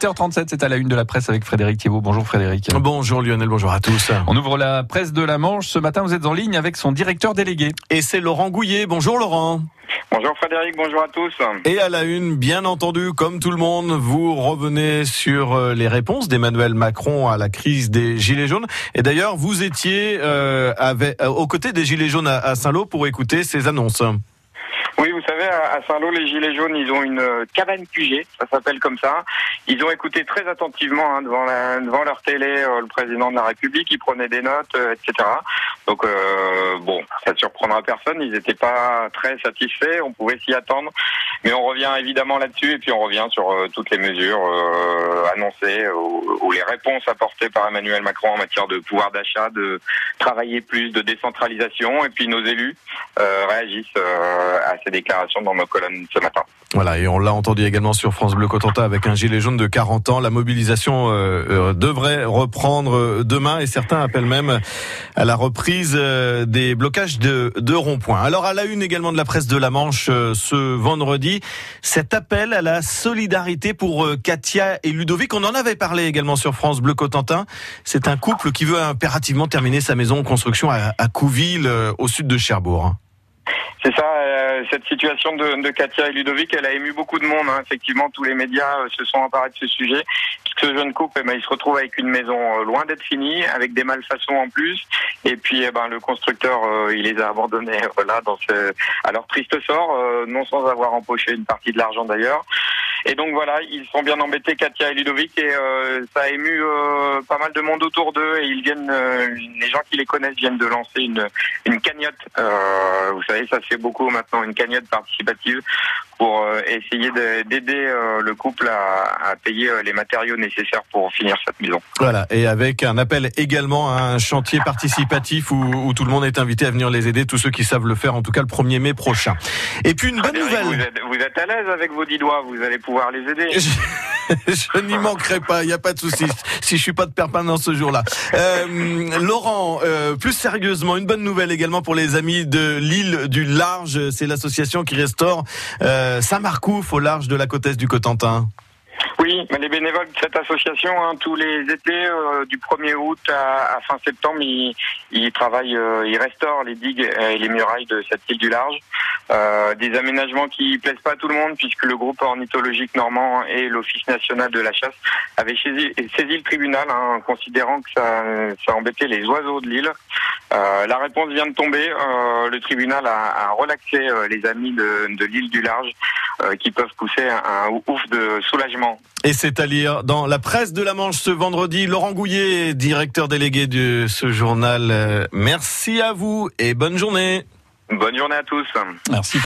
8h37, c'est à la une de la presse avec Frédéric Thiebaud. Bonjour Frédéric. Bonjour Lionel, bonjour à tous. On ouvre la presse de la Manche. Ce matin, vous êtes en ligne avec son directeur délégué. Et c'est Laurent Gouillet. Bonjour Laurent. Bonjour Frédéric, bonjour à tous. Et à la une, bien entendu, comme tout le monde, vous revenez sur euh, les réponses d'Emmanuel Macron à la crise des Gilets jaunes. Et d'ailleurs, vous étiez euh, avec, euh, aux côtés des Gilets jaunes à Saint-Lô pour écouter ces annonces. À Saint-Lô, les Gilets jaunes, ils ont une euh, cabane QG, ça s'appelle comme ça. Ils ont écouté très attentivement hein, devant, devant leur télé euh, le président de la République, ils prenaient des notes, euh, etc. Donc, euh, bon, ça ne surprendra personne, ils n'étaient pas très satisfaits, on pouvait s'y attendre. Mais on revient évidemment là-dessus et puis on revient sur toutes les mesures annoncées ou, les réponses apportées par Emmanuel Macron en matière de pouvoir d'achat, de travailler plus, de décentralisation. Et puis nos élus réagissent à ces déclarations dans nos colonnes ce matin. Voilà, et on l'a entendu également sur France Bleu Cotentin avec un gilet jaune de 40 ans. La mobilisation euh, euh, devrait reprendre euh, demain et certains appellent même à la reprise des blocages de, de ronds-points. Alors à la une également de la presse de la Manche ce vendredi, cet appel à la solidarité pour Katia et Ludovic. On en avait parlé également sur France Bleu Cotentin. C'est un couple qui veut impérativement terminer sa maison en construction à, à Couville, au sud de Cherbourg. C'est ça, euh, cette situation de, Katia et Ludovic, elle a ému beaucoup de monde. Hein. Effectivement, tous les médias euh, se sont emparés de ce sujet. Ce jeune couple, eh ben, il se retrouve avec une maison euh, loin d'être finie, avec des malfaçons en plus. Et puis, eh ben, le constructeur, il les a abandonnés voilà, dans à leur triste sort, non sans avoir empoché une partie de l'argent d'ailleurs. Et donc voilà, ils sont bien embêtés, Katia et Ludovic, et euh, ça a ému euh, pas mal de monde autour d'eux. Et ils viennent, euh, les gens qui les connaissent viennent de lancer une, une cagnotte. vous savez, ça se fait beaucoup maintenant, une cagnotte participative pour essayer d'aider le couple à, à, payer les matériaux nécessaires pour finir cette maison. Voilà, et avec un appel également à un chantier participatif où, où, tout le monde est invité à venir les aider, tous ceux qui savent le faire, en tout cas le 1er mai prochain. Et puis une bonne nouvelle. Vous êtes, vous êtes à l'aise avec vos dix doigts, vous allez pouvoir les aider. je n'y manquerai pas, il n'y a pas de souci. Si je suis pas de permanence ce jour-là. Euh, Laurent, euh, plus sérieusement, une bonne nouvelle également pour les amis de l'île du Large. C'est l'association qui restaure euh, Saint-Marcouf au large de la côte est du Cotentin. Les bénévoles de cette association, hein, tous les étés, euh, du 1er août à, fin septembre, ils, travaillent, euh, ils restaurent les digues et les murailles de cette île du large. Euh, des aménagements qui plaisent pas à tout le monde, puisque le groupe ornithologique normand et l'Office national de la chasse avaient saisi, le tribunal, hein, considérant que ça, embêtait les oiseaux de l'île. La réponse vient de tomber. Le tribunal a, relaxé les amis de l'île du large qui peuvent pousser un, un ouf de soulagement et c'est à lire dans la presse de la Manche ce vendredi. Laurent Gouillet, directeur délégué de ce journal. Merci à vous et bonne journée. Bonne journée à tous. Merci.